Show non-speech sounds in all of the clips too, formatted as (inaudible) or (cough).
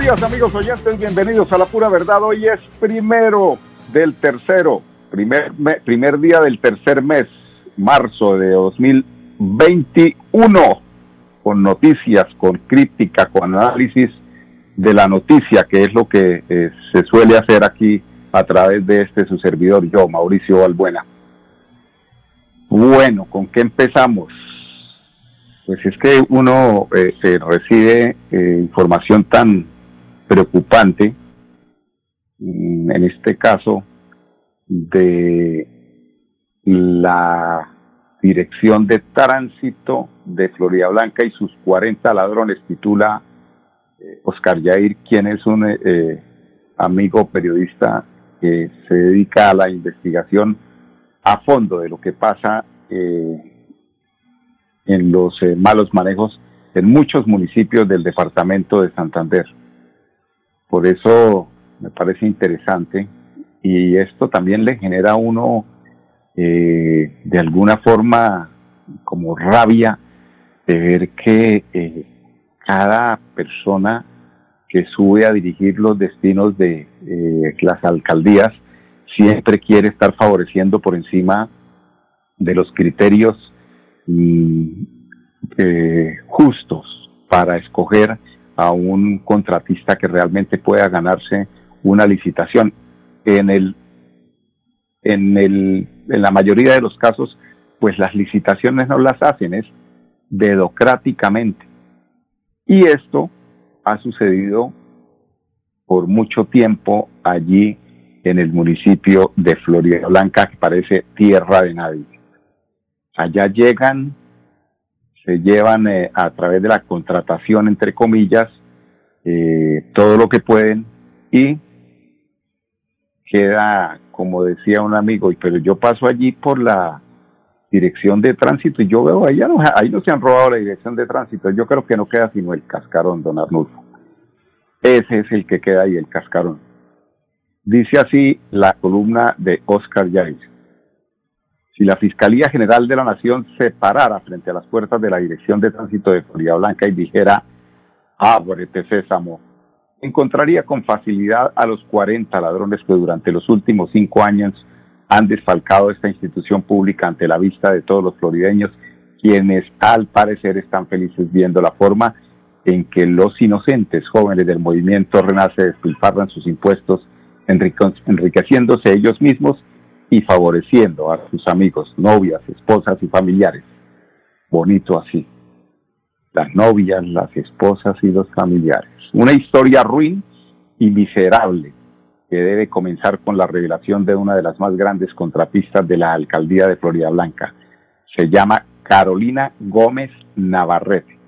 Buenos días amigos oyentes, bienvenidos a La Pura Verdad. Hoy es primero del tercero, primer, primer día del tercer mes, marzo de 2021, con noticias, con crítica, con análisis de la noticia, que es lo que eh, se suele hacer aquí a través de este su servidor, yo, Mauricio Albuena. Bueno, ¿con qué empezamos? Pues es que uno eh, recibe eh, información tan preocupante, mm, en este caso, de la Dirección de Tránsito de Florida Blanca y sus 40 ladrones, titula eh, Oscar Yair, quien es un eh, eh, amigo periodista que se dedica a la investigación a fondo de lo que pasa en los malos manejos en muchos municipios del departamento de Santander. Por eso me parece interesante y esto también le genera a uno eh, de alguna forma como rabia de ver que eh, cada persona que sube a dirigir los destinos de eh, las alcaldías siempre quiere estar favoreciendo por encima de los criterios mm, justos para escoger a un contratista que realmente pueda ganarse una licitación. En el, en el, en la mayoría de los casos, pues las licitaciones no las hacen, es dedocráticamente. Y esto ha sucedido por mucho tiempo allí en el municipio de Florida Blanca, que parece tierra de nadie. Allá llegan se llevan eh, a través de la contratación, entre comillas, eh, todo lo que pueden y queda, como decía un amigo, pero yo paso allí por la dirección de tránsito y yo veo, ahí no, ahí no se han robado la dirección de tránsito, yo creo que no queda sino el cascarón, don Arnulfo. Ese es el que queda ahí, el cascarón. Dice así la columna de Oscar Yair si la Fiscalía General de la Nación se parara frente a las puertas de la Dirección de Tránsito de Florida Blanca y dijera, ábrete sésamo, encontraría con facilidad a los 40 ladrones que durante los últimos cinco años han desfalcado esta institución pública ante la vista de todos los florideños, quienes al parecer están felices viendo la forma en que los inocentes jóvenes del movimiento Renace despilfarran sus impuestos, enriqueciéndose ellos mismos y favoreciendo a sus amigos, novias, esposas y familiares. Bonito así. Las novias, las esposas y los familiares. Una historia ruin y miserable que debe comenzar con la revelación de una de las más grandes contrapistas de la alcaldía de Florida Blanca. Se llama Carolina Gómez Navarrete.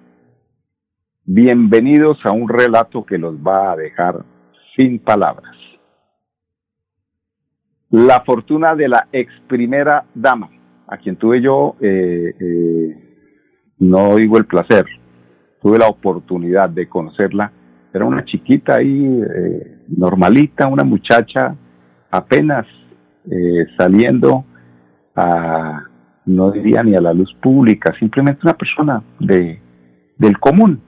Bienvenidos a un relato que los va a dejar sin palabras la fortuna de la ex primera dama, a quien tuve yo, eh, eh, no digo el placer, tuve la oportunidad de conocerla. Era una chiquita ahí, eh, normalita, una muchacha apenas saliendo a, no diría ni a la luz pública, simplemente una persona de, del común.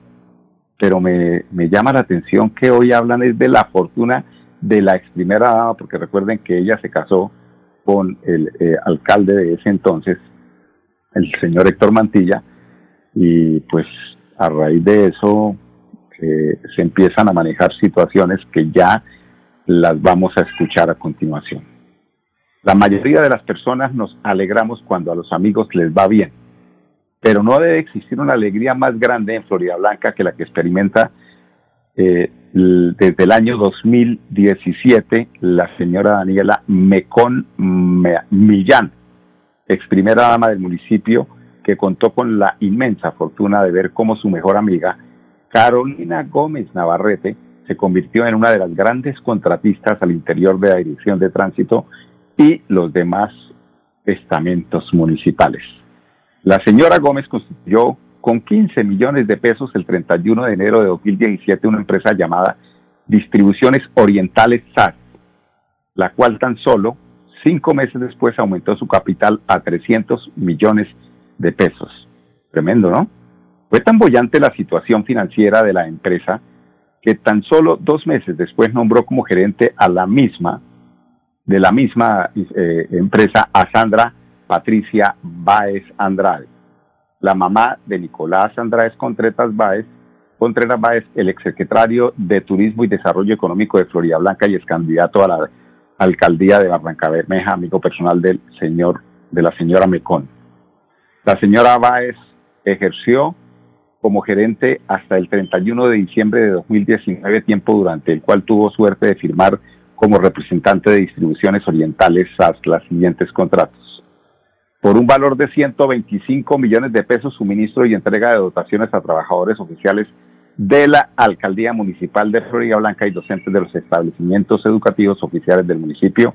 Pero me, me llama la atención que hoy hablan es de la fortuna de la ex primera dama, porque recuerden que ella se casó con el eh, alcalde de ese entonces, el señor Héctor Mantilla, y pues a raíz de eso eh, se empiezan a manejar situaciones que ya las vamos a escuchar a continuación. La mayoría de las personas nos alegramos cuando a los amigos les va bien, pero no debe existir una alegría más grande en Florida Blanca que la que experimenta eh, desde el año 2017 la señora Daniela Mecón Millán, ex primera dama del municipio, que contó con la inmensa fortuna de ver cómo su mejor amiga, Carolina Gómez Navarrete, se convirtió en una de las grandes contratistas al interior de la Dirección de Tránsito y los demás estamentos municipales. La señora Gómez constituyó con 15 millones de pesos el 31 de enero de 2017 una empresa llamada Distribuciones Orientales SAS, la cual tan solo cinco meses después aumentó su capital a 300 millones de pesos. Tremendo, ¿no? Fue tan bollante la situación financiera de la empresa que tan solo dos meses después nombró como gerente a la misma, de la misma eh, empresa, a Sandra Patricia Báez Andrade, la mamá de Nicolás Andrade Contreras Báez, Contreras Báez, el exsecretario de Turismo y Desarrollo Económico de Florida Blanca y es candidato a la alcaldía de Barranca Bermeja, amigo personal del señor, de la señora Mecón. La señora Báez ejerció como gerente hasta el 31 de diciembre de 2019, tiempo durante el cual tuvo suerte de firmar como representante de distribuciones orientales SAS las siguientes contratos. Por un valor de 125 millones de pesos, suministro y entrega de dotaciones a trabajadores oficiales de la Alcaldía Municipal de Florida Blanca y docentes de los establecimientos educativos oficiales del municipio,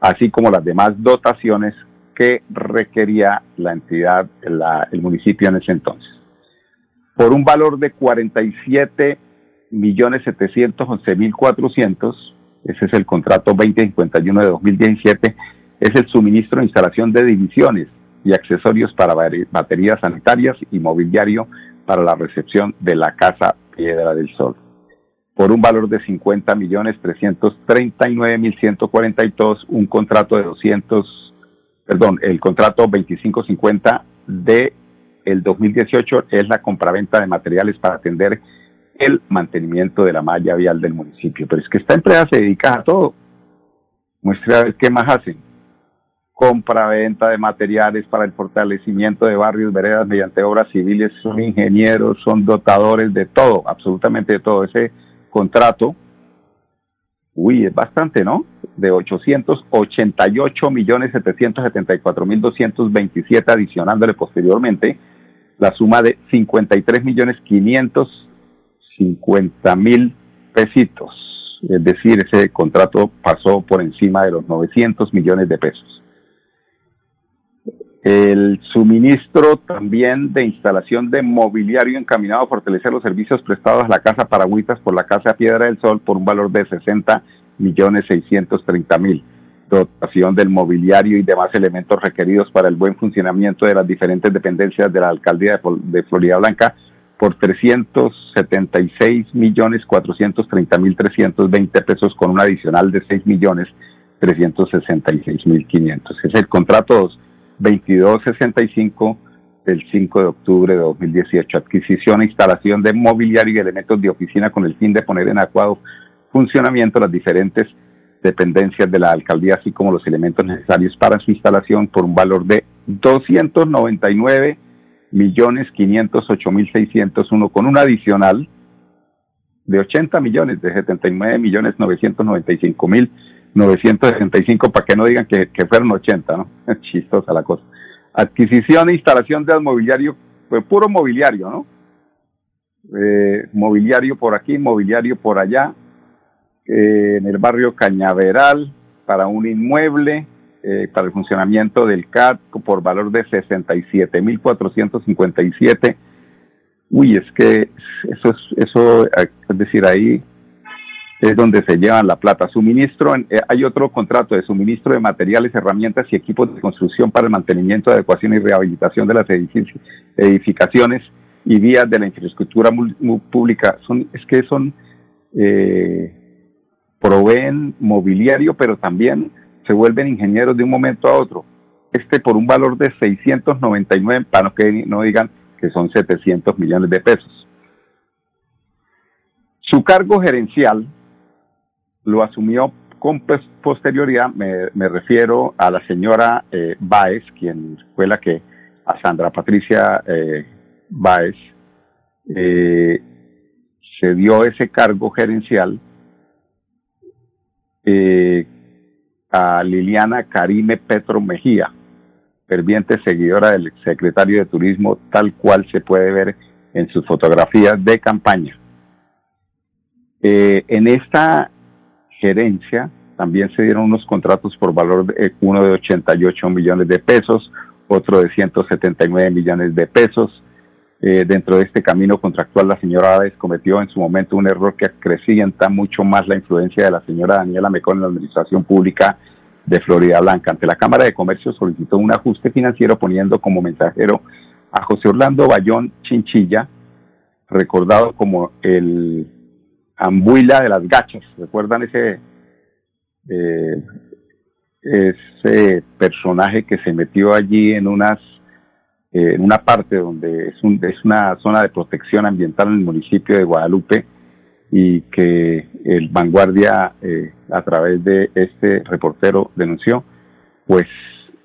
así como las demás dotaciones que requería la entidad, el municipio en ese entonces por un valor de 47 millones 711 mil 400, ese es el contrato 2051 de 2017, es el suministro e instalación de divisiones y accesorios para baterías sanitarias y mobiliario para la recepción de la Casa Piedra del Sol. Por un valor de 50 millones 339 mil 142, un contrato de 200, perdón, el contrato 2550 de el 2018 es la compraventa de materiales para atender el mantenimiento de la malla vial del municipio. Pero es que esta empresa se dedica a todo. Muestra a ver qué más hacen. Compra-venta de materiales para el fortalecimiento de barrios, veredas mediante obras civiles, son ingenieros, son dotadores de todo, absolutamente de todo. Ese contrato, uy, es bastante, ¿no? De 888 millones 774 mil 227, adicionándole posteriormente la suma de 53 millones 550 mil pesitos. Es decir, ese contrato pasó por encima de los 900 millones de pesos. El suministro también de instalación de mobiliario encaminado a fortalecer los servicios prestados a la Casa Paragüitas por la Casa Piedra del Sol por un valor de 60 millones 630 mil dotación del mobiliario y demás elementos requeridos para el buen funcionamiento de las diferentes dependencias de la alcaldía de, Florida Blanca por 376 millones 430 mil 320 pesos con un adicional de 6 millones 366 mil 500. Es el contrato 2265 del 5 de octubre de 2018. Adquisición e instalación de mobiliario y elementos de oficina con el fin de poner en adecuado funcionamiento las diferentes dependencias de la alcaldía, así como los elementos necesarios para su instalación por un valor de 299 millones 508 mil 601 con un adicional de 80 millones de 79 millones 995 mil 965 para que no digan que, fueron 80, ¿no? (laughs) Chistosa la cosa. Adquisición e instalación de mobiliario, pues puro mobiliario, ¿no? Eh, mobiliario por aquí, mobiliario por allá, eh, en el barrio Cañaveral para un inmueble eh, para el funcionamiento del CAT por valor de 67.457. Uy, es que eso es, eso, es decir, ahí es donde se llevan la plata. Suministro, eh, hay otro contrato de suministro de materiales, herramientas y equipos de construcción para el mantenimiento, adecuación y rehabilitación de las edificaciones y vías de la infraestructura pública. Son, es que son eh, proveen mobiliario, pero también se vuelven ingenieros de un momento a otro. Este por un valor de 699, para que no digan que son 700 millones de pesos. Su cargo gerencial lo asumió con posterioridad, me, refiero a la señora eh, Baez, quien fue la que, a Sandra Patricia eh, Baez, eh, se dio ese cargo gerencial eh, a Liliana Karime Petro Mejía. ferviente seguidora del secretario de Turismo, tal cual se puede ver en sus fotografías de campaña. Eh, en esta gerencia también se dieron unos contratos por valor de uno de 88 millones de pesos, otro de 179 millones de pesos. Eh, dentro de este camino contractual, la señora Aves cometió en su momento un error que acrecienta mucho más la influencia de la señora Daniela Mecón en la administración pública de Florida Blanca. Ante la Cámara de Comercio solicitó un ajuste financiero poniendo como mensajero a José Orlando Bayón Chinchilla, recordado como el Ambuila de las Gachas. ¿Recuerdan ese, eh, ese personaje que se metió allí en unas en una parte donde es, un, es una zona de protección ambiental en el municipio de Guadalupe y que el Vanguardia eh, a través de este reportero denunció, pues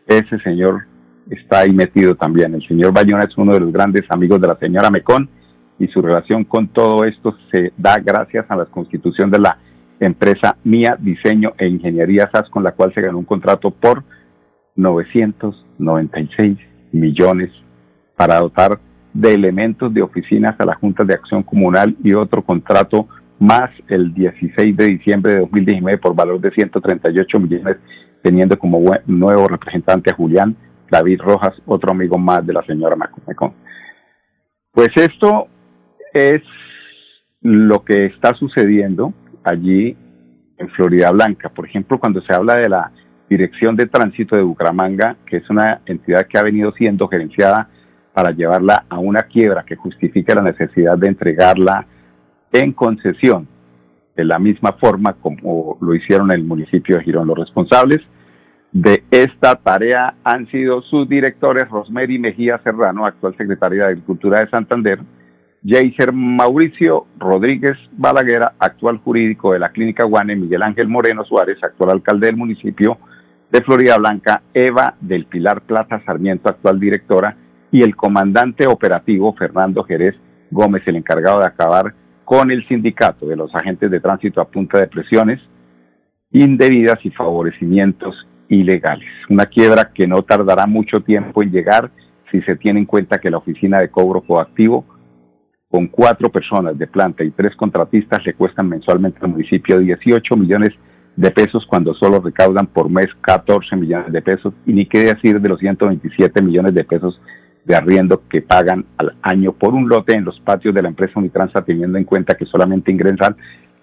ese señor está ahí metido también. El señor Bayona es uno de los grandes amigos de la señora Mecón y su relación con todo esto se da gracias a la constitución de la empresa Mía Diseño e Ingeniería SAS, con la cual se ganó un contrato por 996 millones para dotar de elementos de oficinas a la Junta de Acción Comunal y otro contrato más el 16 de diciembre de 2019 por valor de 138 millones, teniendo como nuevo representante a Julián David Rojas, otro amigo más de la señora Macomecón. Pues esto es lo que está sucediendo allí en Florida Blanca. Por ejemplo, cuando se habla de la Dirección de Tránsito de Bucaramanga, que es una entidad que ha venido siendo gerenciada para llevarla a una quiebra que justifique la necesidad de entregarla en concesión, de la misma forma como lo hicieron el municipio de Girón. Los responsables de esta tarea han sido sus directores Rosemary Mejía Serrano, actual secretaria de Agricultura de Santander, Jaiser Mauricio Rodríguez Balaguera, actual jurídico de la Clínica Guane, Miguel Ángel Moreno Suárez, actual alcalde del municipio de Florida Blanca, Eva del Pilar Plaza Sarmiento, actual directora, y el comandante operativo Fernando Jerez Gómez, el encargado de acabar con el sindicato de los agentes de tránsito a punta de presiones indebidas y favorecimientos ilegales. Una quiebra que no tardará mucho tiempo en llegar si se tiene en cuenta que la oficina de cobro coactivo, con cuatro personas de planta y tres contratistas, le cuestan mensualmente al municipio 18 millones de pesos cuando solo recaudan por mes 14 millones de pesos y ni qué decir de los 127 millones de pesos de arriendo que pagan al año por un lote en los patios de la empresa Unitransa, teniendo en cuenta que solamente ingresan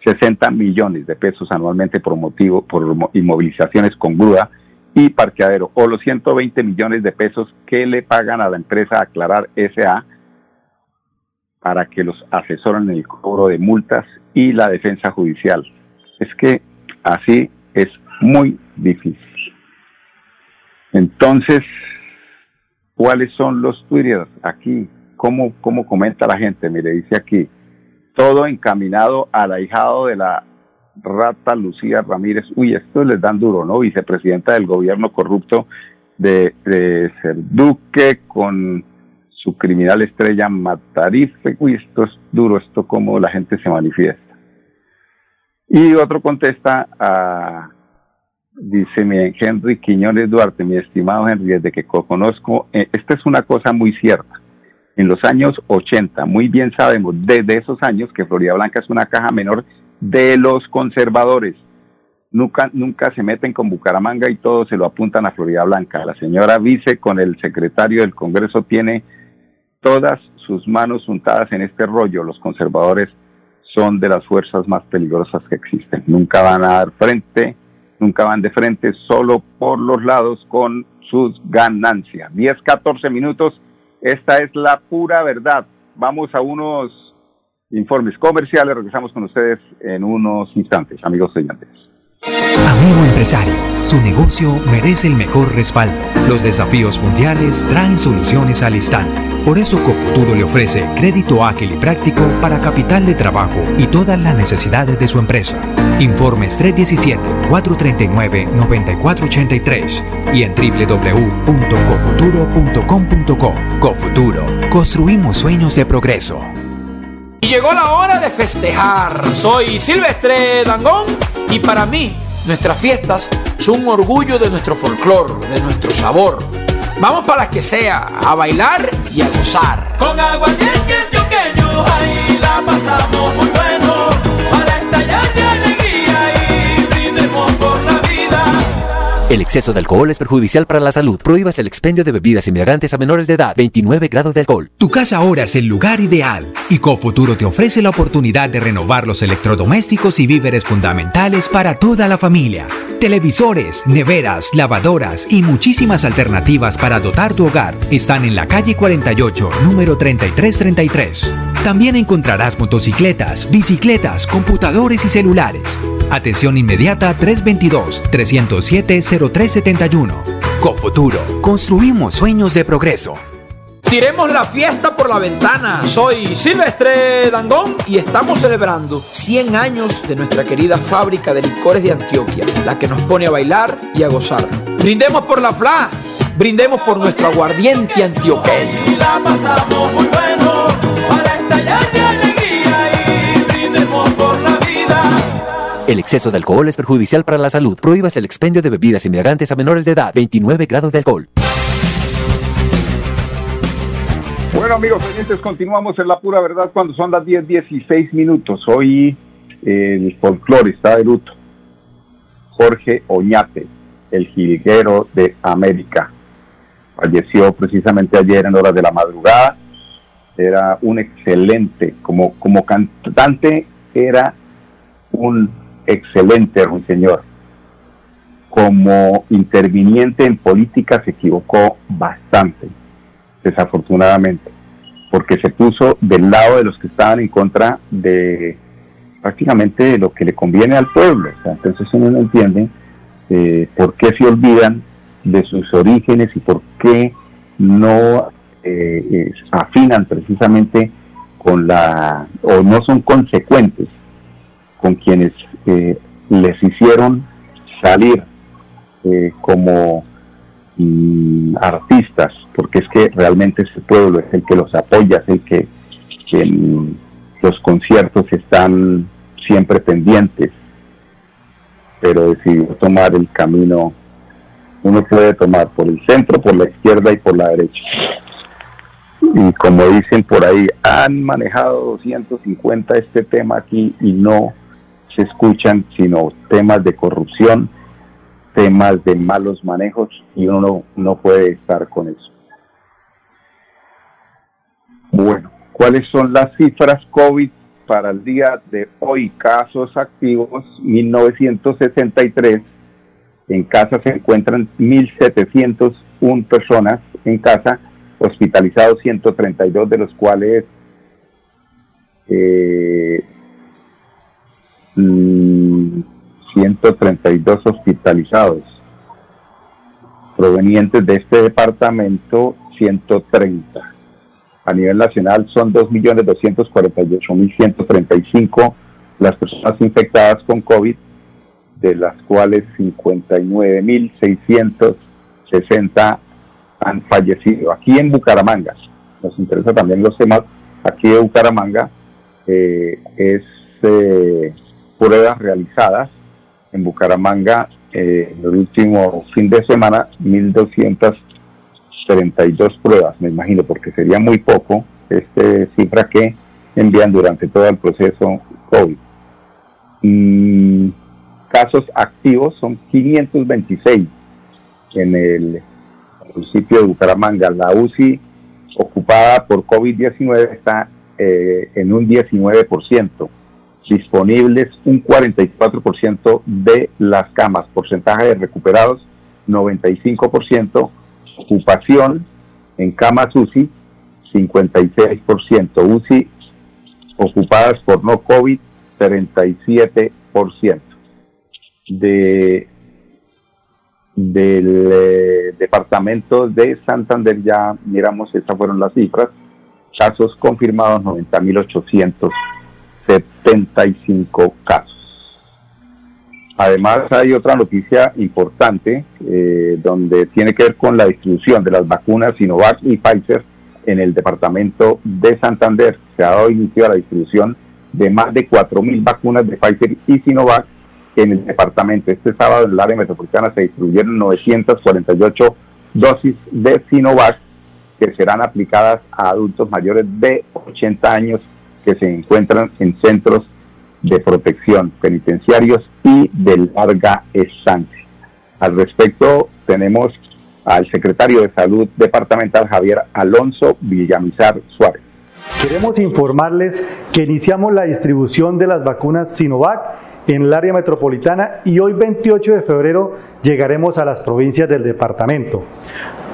60 millones de pesos anualmente por motivo por inmovilizaciones con grúa y parqueadero, o los 120 millones de pesos que le pagan a la empresa Aclarar SA para que los asesoren en el cobro de multas y la defensa judicial. Es que así es muy difícil. Entonces, ¿Cuáles son los twitters aquí? ¿Cómo, ¿Cómo comenta la gente? Mire, dice aquí, todo encaminado al ahijado de la rata Lucía Ramírez. Uy, esto les dan duro, ¿no? Vicepresidenta del gobierno corrupto de, de Duque con su criminal estrella Matarife. Uy, esto es duro, esto como la gente se manifiesta. Y otro contesta a Dice mi Henry Quiñones Duarte, mi estimado Henry, desde que conozco, eh, esta es una cosa muy cierta. En los años 80, muy bien sabemos desde esos años que Florida Blanca es una caja menor de los conservadores. Nunca, nunca se meten con Bucaramanga y todos se lo apuntan a Florida Blanca. La señora vice con el secretario del Congreso tiene todas sus manos untadas en este rollo. Los conservadores son de las fuerzas más peligrosas que existen. Nunca van a dar frente nunca van de frente, solo por los lados con sus ganancias. 10, 14 minutos, esta es la pura verdad. Vamos a unos informes comerciales, regresamos con ustedes en unos instantes, amigos señores. Amigo empresario, su negocio merece el mejor respaldo. Los desafíos mundiales traen soluciones al instante. Por eso Cofuturo le ofrece crédito ágil y práctico para capital de trabajo y todas las necesidades de su empresa. Informes 317-439-9483 y en www.cofuturo.com.co. Cofuturo, construimos sueños de progreso. Y llegó la hora de festejar. Soy Silvestre Dangón y para mí nuestras fiestas son un orgullo de nuestro folclore, de nuestro sabor Vamos para las que sea, a bailar y a gozar. Con agua bien, ahí la pasamos muy bueno. El exceso de alcohol es perjudicial para la salud. Prohíbas el expendio de bebidas embriagantes a menores de edad. 29 grados de alcohol. Tu casa ahora es el lugar ideal. Y Cofuturo te ofrece la oportunidad de renovar los electrodomésticos y víveres fundamentales para toda la familia televisores, neveras, lavadoras y muchísimas alternativas para dotar tu hogar están en la calle 48, número 3333. También encontrarás motocicletas, bicicletas, computadores y celulares. Atención inmediata 322-307-0371. Cofuturo, construimos sueños de progreso. Tiremos la fiesta por la ventana. Soy Silvestre Dangón y estamos celebrando 100 años de nuestra querida fábrica de licores de Antioquia, la que nos pone a bailar y a gozar. Brindemos por la FLA, brindemos por nuestro aguardiente antioqueño. El exceso de alcohol es perjudicial para la salud. Prohíbas el expendio de bebidas embriagantes a menores de edad. 29 grados de alcohol. Bueno, amigos oyentes, continuamos en la pura verdad cuando son las 10, 16 minutos. Hoy el folclore está de luto. Jorge Oñate, el jilguero de América. Falleció precisamente ayer en horas de la madrugada. Era un excelente, como, como cantante, era un excelente ruiseñor. Como interviniente en política se equivocó bastante desafortunadamente, porque se puso del lado de los que estaban en contra de prácticamente de lo que le conviene al pueblo. entonces uno no entiende eh, por qué se olvidan de sus orígenes y por qué no eh, afinan precisamente con la, o no son consecuentes con quienes eh, les hicieron salir como mm, artistas porque es que realmente ese pueblo es el que los apoya, es el que, los conciertos están siempre pendientes, pero decidió tomar el camino, uno puede tomar por el centro, por la izquierda y por la derecha. Y como dicen por ahí, han manejado 250 este tema aquí y no se escuchan sino temas de corrupción, temas de malos manejos y uno no puede estar con eso. Bueno, ¿cuáles son las cifras COVID para el día de hoy? Casos activos 1963. En casa se encuentran 1.701 personas en casa, hospitalizados 132, de los cuales eh, 132 mm, hospitalizados. Provenientes de este departamento, 130 a nivel nacional son 2.248.135 las personas infectadas con COVID, de las cuales 59.660 han fallecido. Aquí en Bucaramanga, nos interesa también los temas, aquí en Bucaramanga eh, es eh, pruebas realizadas en Bucaramanga eh, el último fin de semana, 1.200 32 pruebas, me imagino, porque sería muy poco esta cifra que envían durante todo el proceso COVID. Y casos activos son 526 en el municipio de Bucaramanga. La UCI ocupada por COVID-19 está eh, en un 19%, disponibles un 44% de las camas, porcentaje de recuperados 95%, ocupación en camas UCI, 56%. UCI ocupadas por no COVID, 37%. De, del eh, departamento de Santander ya miramos, esas fueron las cifras, casos confirmados 90.875 casos. Además, hay otra noticia importante eh, donde tiene que ver con la distribución de las vacunas Sinovac y Pfizer en el departamento de Santander. Se ha dado inicio a la distribución de más de 4.000 vacunas de Pfizer y Sinovac en el departamento. Este sábado en el área metropolitana se distribuyeron 948 dosis de Sinovac que serán aplicadas a adultos mayores de 80 años que se encuentran en centros de protección penitenciarios y de larga estancia. Al respecto, tenemos al secretario de Salud Departamental Javier Alonso Villamizar Suárez. Queremos informarles que iniciamos la distribución de las vacunas Sinovac en el área metropolitana y hoy 28 de febrero llegaremos a las provincias del departamento.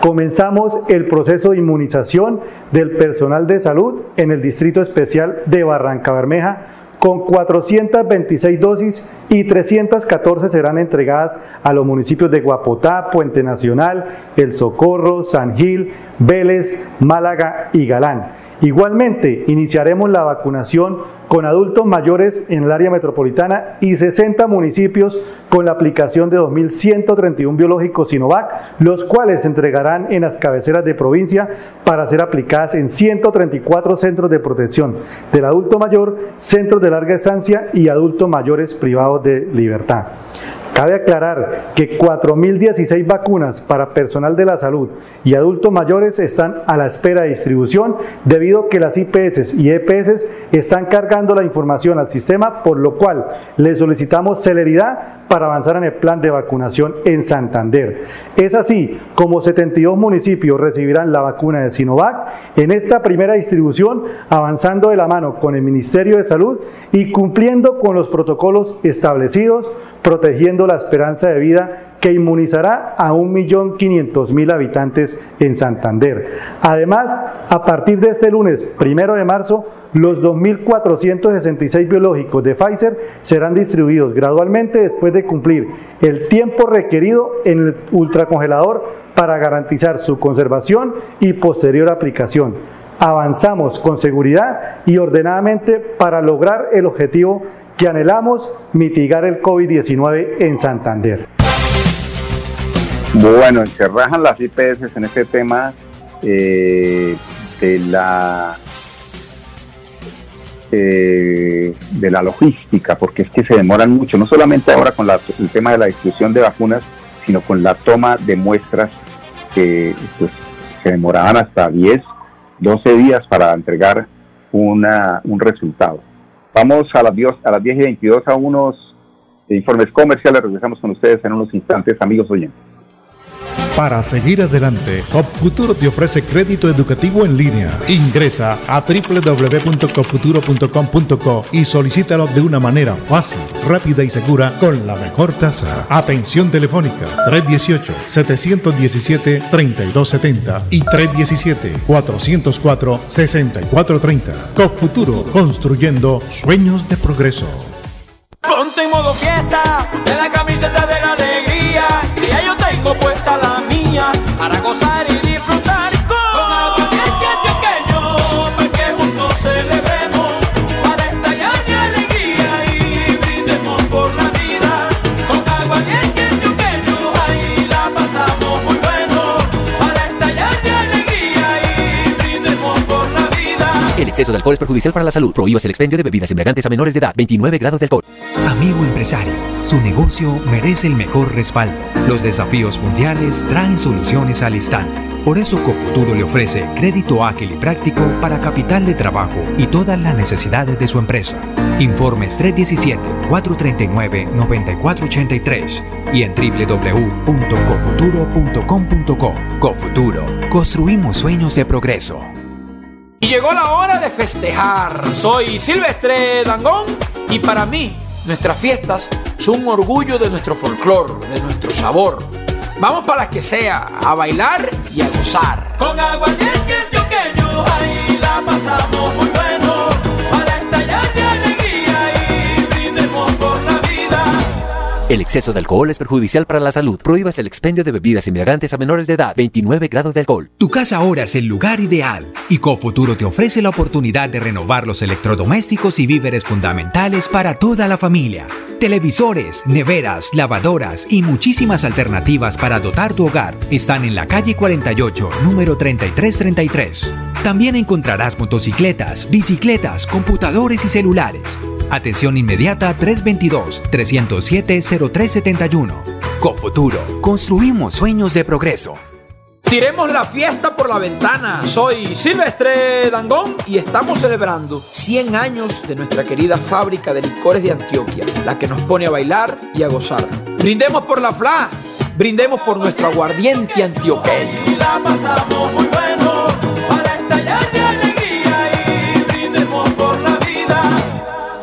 Comenzamos el proceso de inmunización del personal de salud en el Distrito Especial de Barranca Bermeja con 426 dosis y 314 serán entregadas a los municipios de Guapotá, Puente Nacional, El Socorro, San Gil, Vélez, Málaga y Galán. Igualmente, iniciaremos la vacunación con adultos mayores en el área metropolitana y 60 municipios con la aplicación de 2.131 biológicos Sinovac, los cuales se entregarán en las cabeceras de provincia para ser aplicadas en 134 centros de protección del adulto mayor, centros de larga estancia y adultos mayores privados de libertad. Cabe aclarar que 4.016 vacunas para personal de la salud y adultos mayores están a la espera de distribución debido a que las IPS y EPS están cargando la información al sistema, por lo cual le solicitamos celeridad para avanzar en el plan de vacunación en Santander. Es así como 72 municipios recibirán la vacuna de Sinovac en esta primera distribución, avanzando de la mano con el Ministerio de Salud y cumpliendo con los protocolos establecidos protegiendo la esperanza de vida que inmunizará a 1.500.000 habitantes en Santander. Además, a partir de este lunes, primero de marzo, los 2.466 biológicos de Pfizer serán distribuidos gradualmente después de cumplir el tiempo requerido en el ultracongelador para garantizar su conservación y posterior aplicación. Avanzamos con seguridad y ordenadamente para lograr el objetivo que anhelamos mitigar el COVID-19 en Santander. Bueno, se rajan las IPS en este tema eh, de la eh, de la logística, porque es que se demoran mucho, no solamente ahora con el tema de la distribución de vacunas, sino con la toma de muestras que pues, se demoraban hasta 10, 12 días para entregar una, un resultado. Vamos a las, 10, a las 10 y 22 a unos informes comerciales. Regresamos con ustedes en unos instantes, amigos oyentes. Para seguir adelante, CopFuturo te ofrece crédito educativo en línea. Ingresa a www.copfuturo.com.co y solicítalo de una manera fácil, rápida y segura con la mejor tasa. Atención telefónica 318-717-3270 y 317-404-6430. CopFuturo, construyendo sueños de progreso. Ponte en modo fiesta, de la camiseta de la alegría, y ya yo tengo puesta la gozar exceso de alcohol es perjudicial para la salud. Prohíbas el expendio de bebidas embriagantes a menores de edad. 29 grados de alcohol. Amigo empresario, su negocio merece el mejor respaldo. Los desafíos mundiales traen soluciones al instante. Por eso Cofuturo le ofrece crédito ágil y práctico para capital de trabajo y todas las necesidades de su empresa. Informes 317-439-9483 y en www.cofuturo.com.co. Cofuturo, construimos sueños de progreso. Y llegó la hora de festejar. Soy Silvestre Dangón y para mí nuestras fiestas son un orgullo de nuestro folclore, de nuestro sabor. Vamos para las que sea, a bailar y a gozar. Con agua antioqueño, ahí la pasamos muy bueno, El exceso de alcohol es perjudicial para la salud. Prohíbas el expendio de bebidas embriagantes a menores de edad. 29 grados de alcohol. Tu casa ahora es el lugar ideal. Y Cofuturo te ofrece la oportunidad de renovar los electrodomésticos y víveres fundamentales para toda la familia. Televisores, neveras, lavadoras y muchísimas alternativas para dotar tu hogar están en la calle 48, número 3333. También encontrarás motocicletas, bicicletas, computadores y celulares. Atención inmediata 322-307-0371. Cofuturo, construimos sueños de progreso. Tiremos la fiesta por la ventana. Soy Silvestre Dangón y estamos celebrando 100 años de nuestra querida fábrica de licores de Antioquia, la que nos pone a bailar y a gozar. Brindemos por la FLA, brindemos por nuestro aguardiente antioqueño. Y la pasamos muy bueno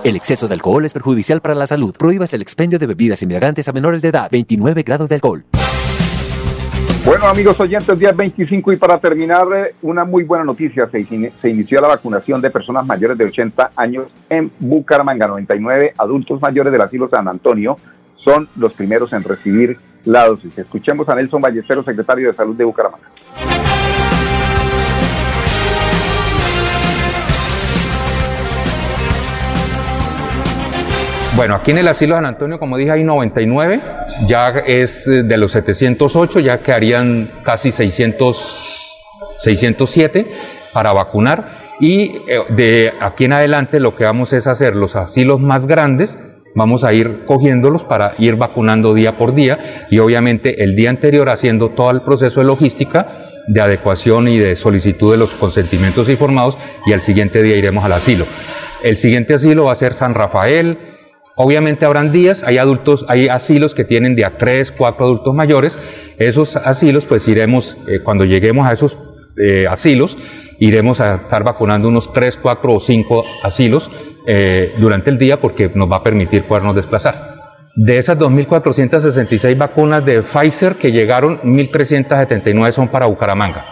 El exceso de alcohol es perjudicial para la salud. Prohíbas el expendio de bebidas embriagantes a menores de edad. 29 grados de alcohol. Bueno, amigos oyentes, día 25 y para terminar, eh, una muy buena noticia. Se, se inició la vacunación de personas mayores de 80 años en Bucaramanga. 99 adultos mayores del asilo San Antonio son los primeros en recibir la dosis. Escuchemos a Nelson Ballesteros, secretario de Salud de Bucaramanga. Bueno, aquí en el asilo San Antonio, como dije, hay 99, ya es eh, de los 708, ya quedarían casi 600, 607 para vacunar. Y eh, de aquí en adelante lo que vamos es hacer los asilos más grandes, vamos a ir cogiéndolos para ir vacunando día por día y obviamente el día anterior haciendo todo el proceso de logística de adecuación y de solicitud de los consentimientos informados y al siguiente día iremos al asilo. El siguiente asilo va a ser San Rafael, Obviamente habrán días, hay adultos, hay asilos que tienen de a tres, cuatro adultos mayores. Esos asilos, pues iremos, eh, cuando lleguemos a esos eh, asilos, iremos a estar vacunando unos tres, cuatro o cinco asilos eh, durante el día porque nos va a permitir podernos desplazar. De esas 2.466 vacunas de Pfizer que llegaron, 1.379 son para Bucaramanga.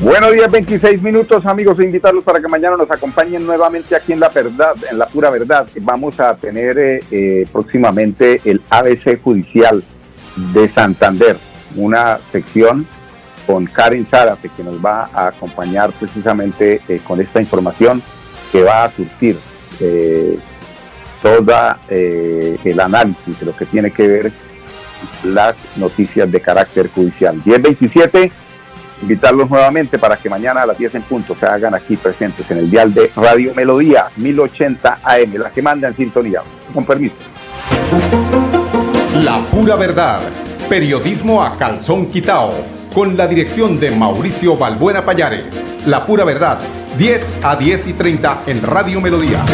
Buenos días, 26 minutos, amigos. Invitarlos para que mañana nos acompañen nuevamente aquí en La Verdad, en La Pura Verdad. Vamos a tener eh, eh, próximamente el ABC Judicial de Santander, una sección con Karen Zárate que nos va a acompañar precisamente eh, con esta información que va a surtir eh, el análisis de lo que tiene que ver las noticias de carácter judicial. 1027 invitarlos nuevamente para que mañana a las 10 en punto se hagan aquí presentes en el dial de Radio Melodía 1080 AM, la que manda en sintonía. Con permiso. La pura verdad. Periodismo a calzón quitao. Con la dirección de Mauricio Balbuena Payares. La pura verdad. 10 a 10 y 30 en Radio Melodía.